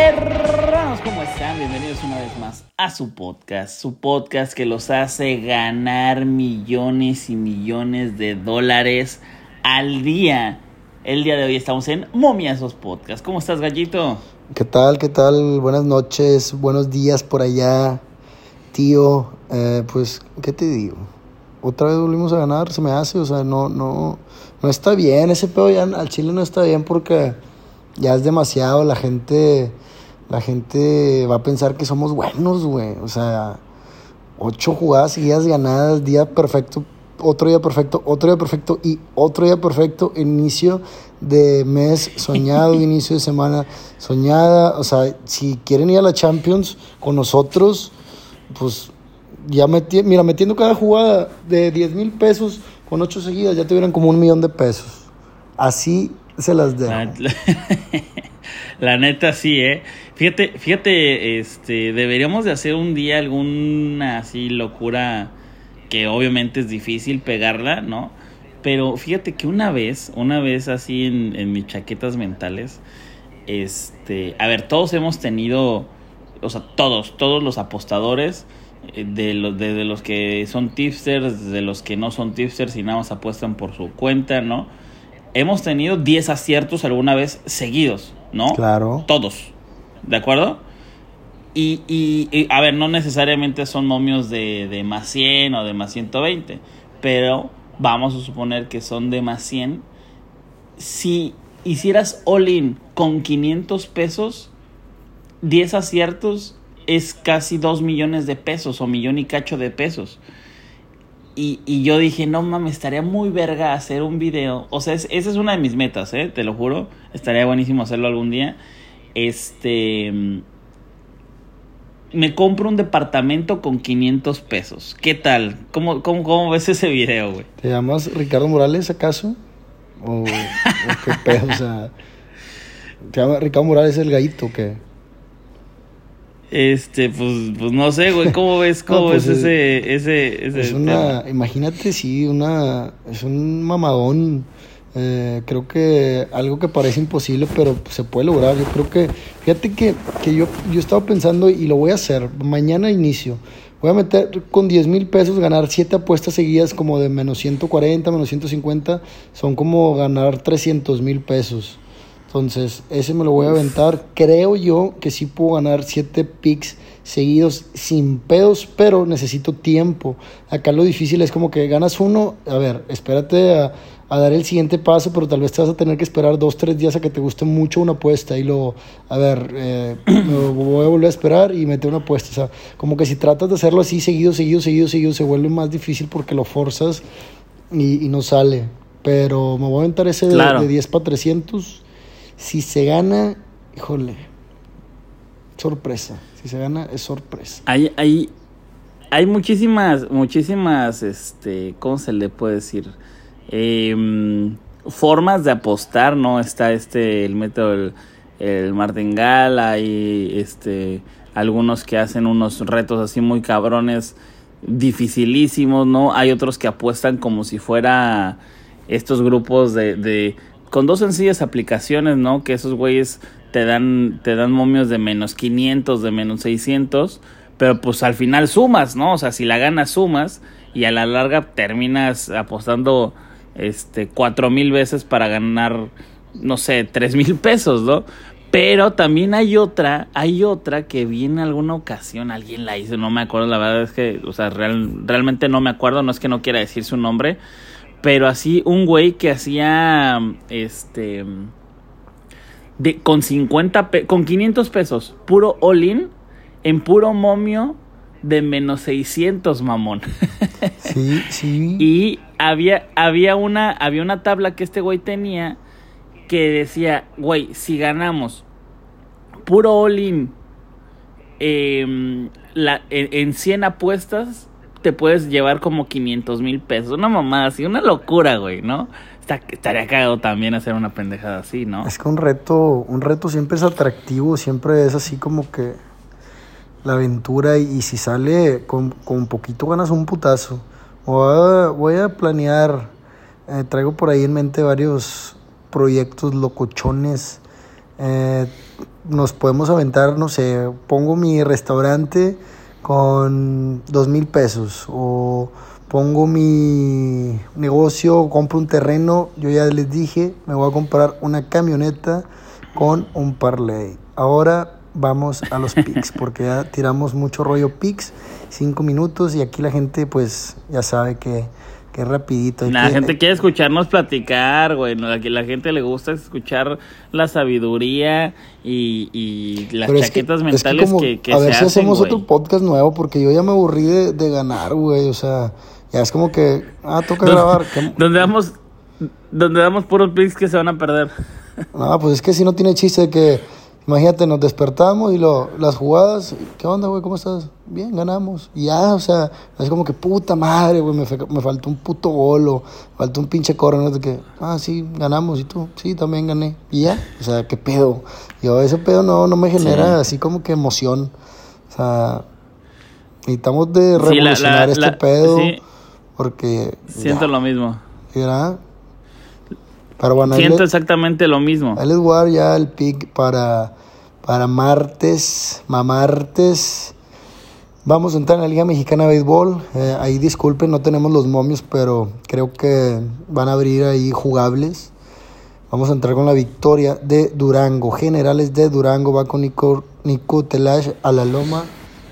Hermanos, ¿cómo están? Bienvenidos una vez más a su podcast, su podcast que los hace ganar millones y millones de dólares al día. El día de hoy estamos en Momiasos Podcast. ¿Cómo estás, gallito? ¿Qué tal? ¿Qué tal? Buenas noches, buenos días por allá, tío. Eh, pues, ¿qué te digo? Otra vez volvimos a ganar, se me hace, o sea, no, no, no está bien, ese pedo ya al Chile no está bien porque ya es demasiado, la gente, la gente va a pensar que somos buenos, güey, o sea, ocho jugadas seguidas ganadas, día perfecto, otro día perfecto, otro día perfecto y otro día perfecto, inicio de mes soñado, inicio de semana soñada, o sea, si quieren ir a la Champions con nosotros, pues ya metí, mira, metiendo cada jugada de 10 mil pesos con ocho seguidas, ya tuvieran como un millón de pesos. Así se las dejo. La, neta sí, eh. Fíjate, fíjate, este, deberíamos de hacer un día alguna así locura que obviamente es difícil pegarla, ¿no? Pero fíjate que una vez, una vez así en, en mis chaquetas mentales, este, a ver, todos hemos tenido, o sea, todos, todos los apostadores, eh, de los, los que son tipsters, de los que no son tipsters y nada más apuestan por su cuenta, ¿no? Hemos tenido 10 aciertos alguna vez seguidos, ¿no? Claro. Todos, ¿de acuerdo? Y, y, y, a ver, no necesariamente son momios de, de más 100 o de más 120, pero vamos a suponer que son de más 100. Si hicieras all-in con 500 pesos, 10 aciertos es casi 2 millones de pesos o millón y cacho de pesos. Y, y, yo dije, no mames, estaría muy verga hacer un video. O sea, es, esa es una de mis metas, ¿eh? Te lo juro. Estaría buenísimo hacerlo algún día. Este. Me compro un departamento con 500 pesos. ¿Qué tal? ¿Cómo, cómo, cómo ves ese video, güey? ¿Te llamas Ricardo Morales, acaso? ¿O, o qué pedo? O sea. ¿Te llamas Ricardo Morales el gallito o qué? Este, pues, pues no sé, güey, ¿cómo ves, cómo no, pues ves es, ese, ese, ese Es una, tema? imagínate, sí, una, es un mamadón, eh, creo que algo que parece imposible, pero se puede lograr, yo creo que, fíjate que, que yo, yo estaba pensando y lo voy a hacer, mañana inicio, voy a meter con 10 mil pesos, ganar 7 apuestas seguidas como de menos 140, menos 150, son como ganar 300 mil pesos. Entonces, ese me lo voy a aventar. Creo yo que sí puedo ganar 7 picks seguidos sin pedos, pero necesito tiempo. Acá lo difícil es como que ganas uno, a ver, espérate a, a dar el siguiente paso, pero tal vez te vas a tener que esperar dos, tres días a que te guste mucho una apuesta y luego, a ver, eh, me voy a volver a esperar y meter una apuesta. O sea, como que si tratas de hacerlo así seguido, seguido, seguido, seguido, se vuelve más difícil porque lo forzas y, y no sale. Pero me voy a aventar ese claro. de, de 10 para 300 si se gana, híjole, sorpresa. Si se gana, es sorpresa. Hay, hay, hay muchísimas, muchísimas, este, ¿cómo se le puede decir? Eh, formas de apostar, ¿no? Está este, el método, el, el martingale, hay este, algunos que hacen unos retos así muy cabrones, dificilísimos, ¿no? Hay otros que apuestan como si fuera estos grupos de, de con dos sencillas aplicaciones, ¿no? Que esos güeyes te dan, te dan momios de menos 500, de menos 600, pero pues al final sumas, ¿no? O sea, si la ganas sumas y a la larga terminas apostando este cuatro mil veces para ganar, no sé, tres mil pesos, ¿no? Pero también hay otra, hay otra que vi en alguna ocasión, alguien la hizo, no me acuerdo, la verdad es que, o sea, real, realmente no me acuerdo, no es que no quiera decir su nombre, pero así un güey que hacía este de, con 50 con 500 pesos, puro all-in en puro momio de menos 600, mamón. Sí, sí. y había había una había una tabla que este güey tenía que decía, güey, si ganamos puro all-in eh, la, en, en 100 apuestas te puedes llevar como 500 mil pesos. Una mamada así, una locura, güey, ¿no? Está, estaría cagado también hacer una pendejada así, ¿no? Es que un reto, un reto siempre es atractivo, siempre es así como que la aventura y, si sale con, con, poquito ganas un putazo. Voy a, voy a planear, eh, traigo por ahí en mente varios proyectos locochones. Eh, nos podemos aventar, no sé, pongo mi restaurante con dos mil pesos o pongo mi negocio, compro un terreno, yo ya les dije, me voy a comprar una camioneta con un parlay. Ahora vamos a los pics, porque ya tiramos mucho rollo pics, cinco minutos y aquí la gente pues ya sabe que, que es rapidito. La gente quiere escucharnos platicar, güey, la, la gente le gusta escuchar la sabiduría y, y las chaquetas mentales que, que, A ver si hacemos otro podcast nuevo, porque yo ya me aburrí de, de ganar, güey, o sea... Ya es como que, ah, toca grabar. Donde damos, donde damos puros pics que se van a perder. No, pues es que si no tiene chiste que, imagínate, nos despertamos y lo, las jugadas, ¿qué onda, güey? ¿Cómo estás? Bien, ganamos. Y ya, o sea, es como que puta madre, güey, me, me faltó un puto gol o faltó un pinche corner, ¿no? De que, ah, sí, ganamos. Y tú, sí, también gané. Y ya, o sea, qué pedo. Yo, ese pedo no, no me genera así como que emoción. O sea, necesitamos de revolucionar este pedo. Porque. Siento lo mismo. ¿Verdad? Pero bueno, Siento exactamente lo mismo. Ahí les voy ya el pick para, para martes, mamartes. Vamos a entrar en la Liga Mexicana de Béisbol. Eh, ahí disculpen, no tenemos los momios, pero creo que van a abrir ahí jugables. Vamos a entrar con la victoria de Durango. Generales de Durango va con Nico, Nico Telash a la loma.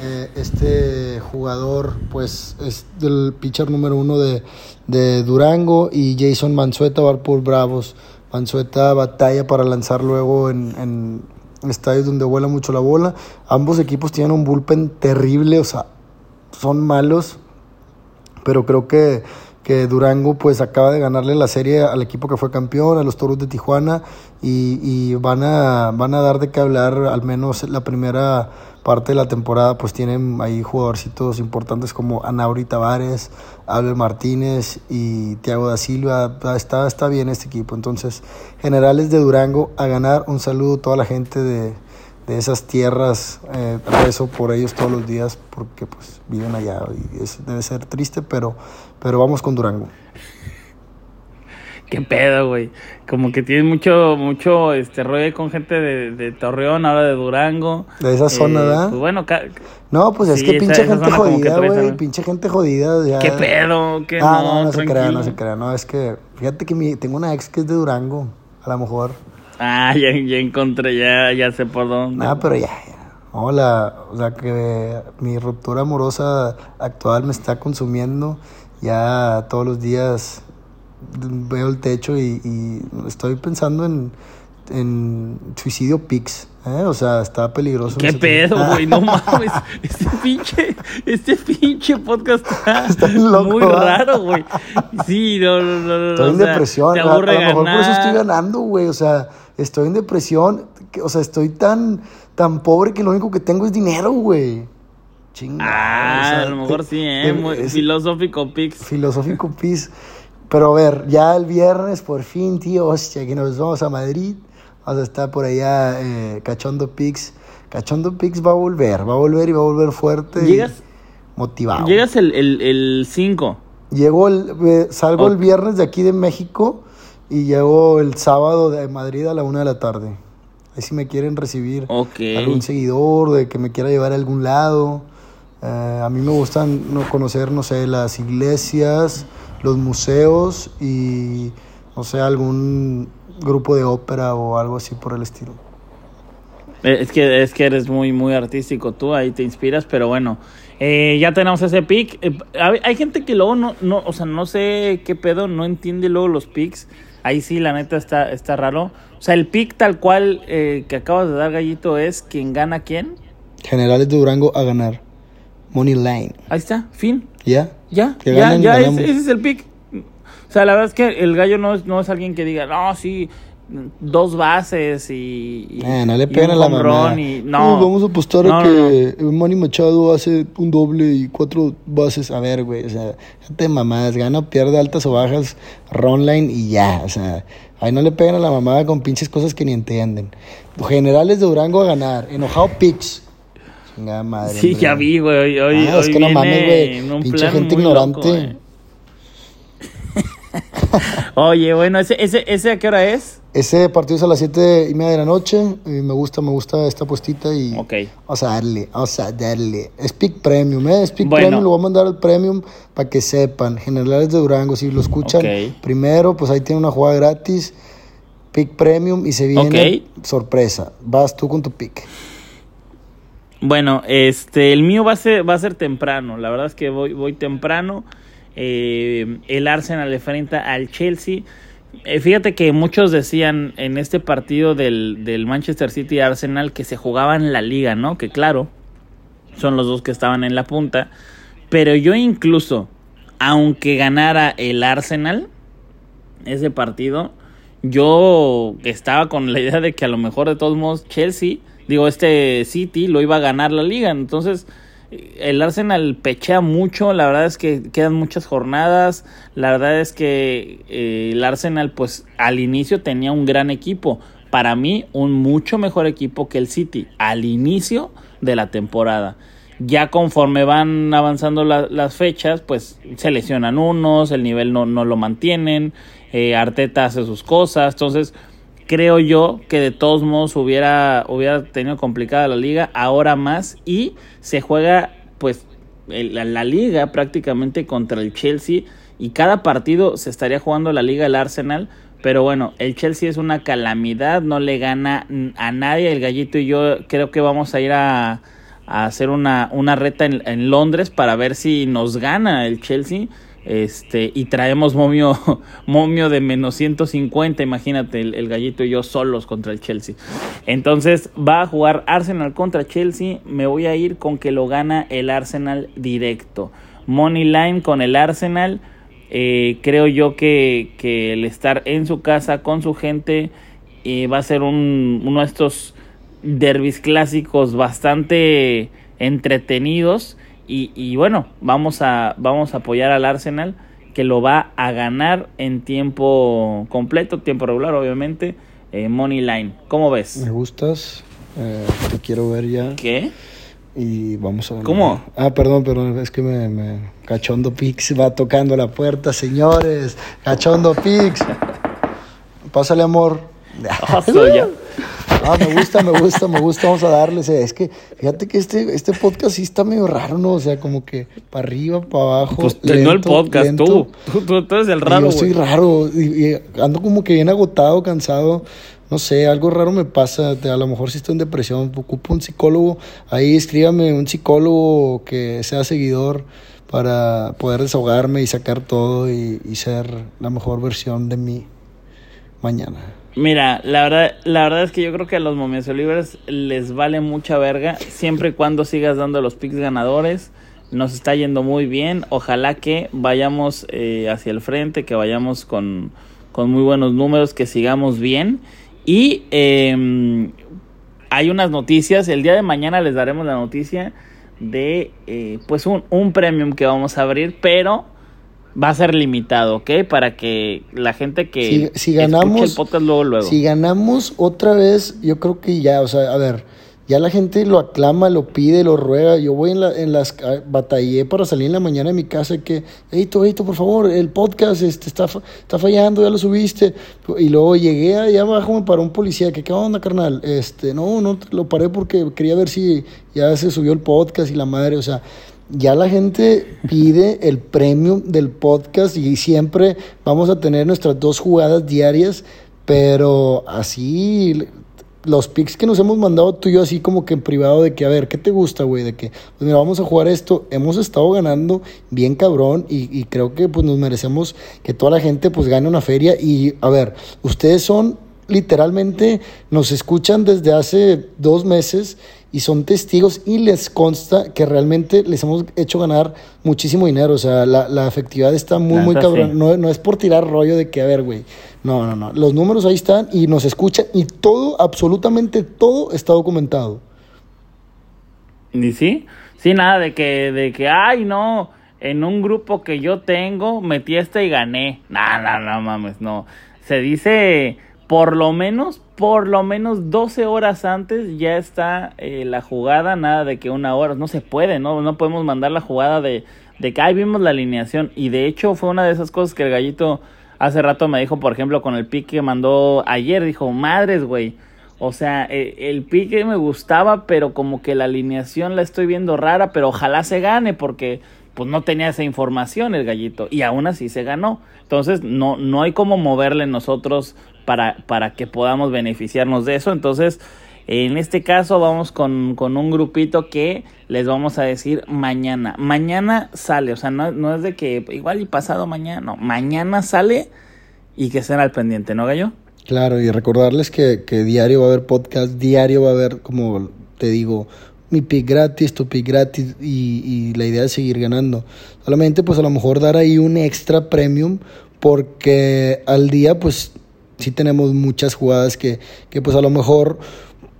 Eh, este jugador pues es del pitcher número uno de, Durango y Jason Manzueta va por Bravos. Manzueta batalla para lanzar luego en, en estadios donde vuela mucho la bola. Ambos equipos tienen un bullpen terrible, o sea, son malos, pero creo que, que Durango pues acaba de ganarle la serie al equipo que fue campeón, a los Toros de Tijuana, y, y van, a, van a dar de qué hablar al menos la primera parte de la temporada pues tienen ahí jugadorcitos importantes como Anauri Tavares, Abel Martínez y Thiago da Silva. Está, está bien este equipo. Entonces, generales de Durango a ganar. Un saludo a toda la gente de, de esas tierras. Eh, rezo por ellos todos los días porque pues viven allá y debe ser triste, pero, pero vamos con Durango. ¿Qué pedo, güey? Como que tienes mucho, mucho este rollo con gente de, de Torreón, ahora de Durango. De esa zona, eh, ¿verdad? Pues bueno, no, pues es que pinche gente jodida, güey. Pinche gente jodida. ¿Qué pedo? ¿Qué ah, no, no, se crea, no se crea. No, es que, fíjate que mi, tengo una ex que es de Durango, a lo mejor. Ah, ya, ya encontré, ya, ya sé por dónde. Ah, pero ya. Hola, o sea que mi ruptura amorosa actual me está consumiendo. Ya todos los días veo el techo y, estoy pensando en, en suicidio Pix. ¿eh? O sea, está peligroso. ¿Qué pedo, güey? No mames. Este pinche, este pinche podcast está, muy raro, güey. Sí, no, no, no. Estoy en depresión. a, lo mejor por eso estoy ganando, güey. O sea, estoy en depresión. o sea, estoy tan, tan pobre que lo único que tengo es dinero, güey. Chingada. Ah, a lo mejor sí, ¿eh? filosófico Pix. Filosófico Pix. Pero a ver, ya el viernes, por fin, tío, hostia, que nos vamos a Madrid. Vamos a estar por allá, eh, Cachondo Pix. Cachondo Pix va a volver, va a volver y va a volver fuerte. ¿Llegas? motivado. Llegas el 5. El, Llego el, eh, salgo el viernes de aquí de México y llego el sábado de Madrid a la una de la tarde. Ahí si me quieren recibir algún seguidor, de que me quiera llevar a algún lado. Eh, a mí me gustan conocer, no sé, las iglesias los museos y, no sé, algún grupo de ópera o algo así por el estilo. Eh, es que, es que eres muy, muy artístico tú, ahí te inspiras, pero bueno, eh, ya tenemos ese pick. Eh, hay gente que luego no, no, o sea, no sé qué pedo, no entiende luego los picks. Ahí sí, la neta está, está raro. O sea, el pick tal cual que acabas de dar, Gallito, es quien gana quién. Generales de Durango a ganar. Money Line. Ahí está, fin. ¿Ya? Ya, ya, ya, ese, es el pick. O sea, la verdad es que el gallo no es, no es alguien que diga, no, sí, dos bases y. eh, no le pegan a la mamá. no, vamos a apostar a que Manny Machado hace un doble y cuatro bases. A ver, güey, o sea, te mamás, gana o pierde altas o bajas, line y ya, o sea. Ahí no le pegan a la mamada con pinches cosas que ni entienden. Generales de Durango a ganar. Enojado Pix madre. Sí, ya vi, güey. Hoy, ah, es que no mames, güey. Pinche gente ignorante. Oye, bueno, ¿ese, ese, ¿ese a qué hora es? Ese partido es a las 7 y media de la noche. Y me gusta, me gusta esta puestita y Ok. vamos a darle, vamos a darle. Es Premium, ¿eh? Es Bueno. Premium, lo voy a mandar al Premium para que sepan. Generales de Durango, si lo escuchan primero, pues ahí tiene una jugada gratis. Pick Premium y se viene sorpresa. Vas tú con tu pick. Bueno, este, el mío va a ser, va a ser temprano. La verdad es que voy, voy temprano. Eh, el Arsenal enfrenta al Chelsea. Eh, fíjate que muchos decían en este partido del, del Manchester City Arsenal que se jugaban la liga, ¿no? Que claro, son los dos que estaban en la punta. Pero yo incluso, aunque ganara el Arsenal, ese partido, yo estaba con la idea de que a lo mejor de todos modos Chelsea, digo, este City lo iba a ganar la liga. Entonces, el Arsenal pechea mucho, la verdad es que quedan muchas jornadas, la verdad es que eh, el Arsenal pues al inicio tenía un gran equipo, para mí un mucho mejor equipo que el City al inicio de la temporada. Ya conforme van avanzando la- las fechas, pues se lesionan unos, el nivel no, no lo mantienen, eh, Arteta hace sus cosas, entonces creo yo que de todos modos hubiera, hubiera tenido complicada la liga, ahora más, y se juega pues el- la, la liga prácticamente contra el Chelsea, y cada partido se estaría jugando la liga el Arsenal, pero bueno, el Chelsea es una calamidad, no le gana a nadie, el gallito y yo creo que vamos a ir a, a hacer una, una reta en Londres para ver si nos gana el Chelsea. Este, y traemos momio, momio de menos 150, imagínate, el, el gallito y yo solos contra el Chelsea. Entonces va a jugar Arsenal contra Chelsea, me voy a ir con que lo gana el Arsenal directo. Money line con el Arsenal, eh, creo yo que, que el estar en su casa con su gente eh, va a ser un, uno de estos derbis clásicos bastante entretenidos y, y bueno, vamos a, vamos a apoyar al Arsenal que lo va a ganar en tiempo completo, tiempo regular obviamente, eh, Money Line. ¿Cómo ves? Me gustas. eh, te quiero ver ya. ¿Qué? Y vamos a ver. ¿Cómo? Ah, perdón, perdón, es que me, me- Cachondo Pix va tocando la puerta, señores. Cachondo Pix. Pásale, amor. Oso, ya. Ah, me gusta, me gusta, me gusta, vamos a darle. o sea, Es que fíjate que este, este podcast sí está medio raro, ¿no? O sea, como que para arriba, para abajo. Pues no el lento, podcast, lento. tú. Tú, tú- eres el Y raro, Yo soy raro y, y ando como que bien agotado, cansado. No sé, algo raro me pasa. A lo mejor si estoy en depresión, ocupo un psicólogo. Ahí escríbame un psicólogo que sea seguidor para poder desahogarme y sacar todo y, y ser la mejor versión de mí mañana. Mira, la verdad, la verdad es que yo creo que a los Momentos Libres les vale mucha verga, siempre y cuando sigas dando los picks ganadores. Nos está yendo muy bien. Ojalá que vayamos eh, hacia el frente, que vayamos con, con muy buenos números, que sigamos bien. Y eh, hay unas noticias. El día de mañana les daremos la noticia de eh, pues un, un premium que vamos a abrir, pero va a ser limitado, ¿ok? Para que la gente que Si- ganamos- el podcast luego luego. Si ganamos otra vez, yo creo que ya, o sea, a ver, ya la gente lo aclama, lo pide, lo ruega. Yo voy en, la, en las, ah, batallé para salir en la mañana de mi casa y que, Eito, Eito, por favor, el podcast este, está, está fallando, ya lo subiste. Y luego llegué allá abajo, me paró un policía, que qué onda, carnal. Este, no, no, lo paré porque quería ver si ya se subió el podcast y la madre, o sea, ya la gente pide el premium del podcast y siempre vamos a tener nuestras dos jugadas diarias, pero así los pics que nos hemos mandado tú y yo así como que en privado de que a ver, ¿qué te gusta, güey? De que pues mira, vamos a jugar esto, hemos estado ganando bien cabrón y, y creo que pues nos merecemos que toda la gente pues gane una feria y a ver, ustedes son literalmente nos escuchan desde hace dos meses y son testigos y les consta que realmente les hemos hecho ganar muchísimo dinero. O sea, la, la efectividad está muy, muy cabrón. sí. No, no es por tirar rollo de que, a ver, güey. No, no, no. Los números ahí están y nos escuchan y todo, absolutamente todo está documentado. ¿Y sí? Sí, nada de que, de que, ay, no, en un grupo que yo tengo metí este y gané. No, no, no mames, no. Se dice, por lo menos, por lo menos 12 horas antes ya está eh, la jugada, nada de que una hora, no se puede, ¿no? No podemos mandar la jugada de, de que, ay, vimos la alineación. Y de hecho fue una de esas cosas que el gallito Hace rato me dijo, por ejemplo, con el pick que mandó ayer, dijo, madres, güey. O sea, e, el pique me gustaba, pero como que la alineación la estoy viendo rara, pero ojalá se gane porque pues no tenía esa información el gallito y aún así se ganó. Entonces no, no hay como moverle nosotros para, para que podamos beneficiarnos de eso. Entonces, en este caso vamos con, un grupito que les vamos a decir mañana. Mañana sale, o sea, no, no es de que igual y pasado mañana, no, mañana sale y que estén al pendiente, ¿no, gallo? Claro, y recordarles que, que diario va a haber podcast, diario va a haber, como te digo, mi pick gratis, tu pick gratis y, y, la idea es seguir ganando. Solamente pues a lo mejor dar ahí un extra premium porque al día pues sí tenemos muchas jugadas que, que pues a lo mejor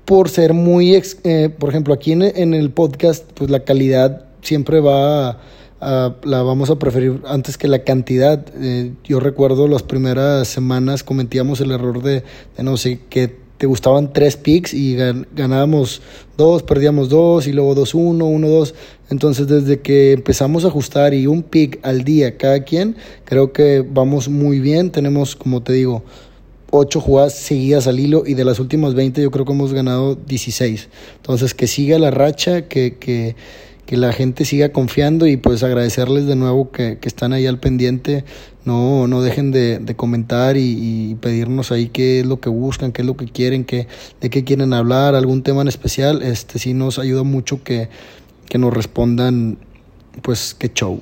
por ser muy, eh, por ejemplo aquí en, en, el podcast pues la calidad siempre va a la vamos a preferir antes que la cantidad. Eh, yo recuerdo las primeras semanas cometíamos el error de, no sé, que te gustaban tres picks y ganábamos dos, perdíamos dos y luego dos, uno, uno, dos. Entonces desde que empezamos a ajustar y un pick al día cada quien, creo que vamos muy bien. Tenemos, como te digo, ocho jugadas seguidas al hilo y de las últimas 20 yo creo que hemos ganado 16. Entonces que siga la racha, que... que que la gente siga confiando y pues agradecerles de nuevo que, están ahí al pendiente. No, no dejen de, comentar y, pedirnos ahí qué es lo que buscan, qué es lo que quieren, qué, de qué quieren hablar, algún tema en especial. Este sí nos ayuda mucho que, que nos respondan, pues qué show.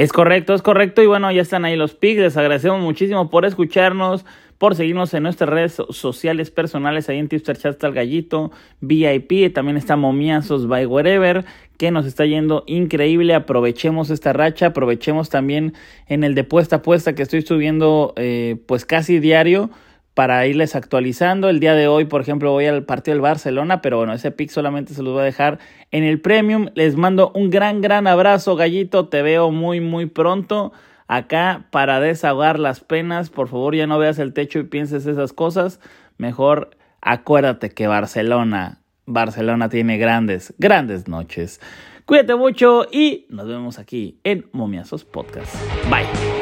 Es correcto, es correcto. Y bueno, ya están ahí los pics. Les agradecemos muchísimo por escucharnos por seguirnos en nuestras redes sociales personales, ahí en Tipster Chat está el gallito, VIP, también está Momiazos by Wherever, que nos está yendo increíble, aprovechemos esta racha, aprovechemos también en el de puesta a puesta que estoy subiendo eh, pues casi diario, para irles actualizando. El día de hoy, por ejemplo, voy al partido del Barcelona, pero bueno, ese pick solamente se los voy a dejar en el Premium. Les mando un gran, gran abrazo, gallito. Te veo muy, muy pronto acá para desahogar las penas. Por favor, ya no veas el techo y pienses esas cosas. Mejor acuérdate que Barcelona, Barcelona tiene grandes, grandes noches. Cuídate mucho y nos vemos aquí en Momiazos Podcast. Bye.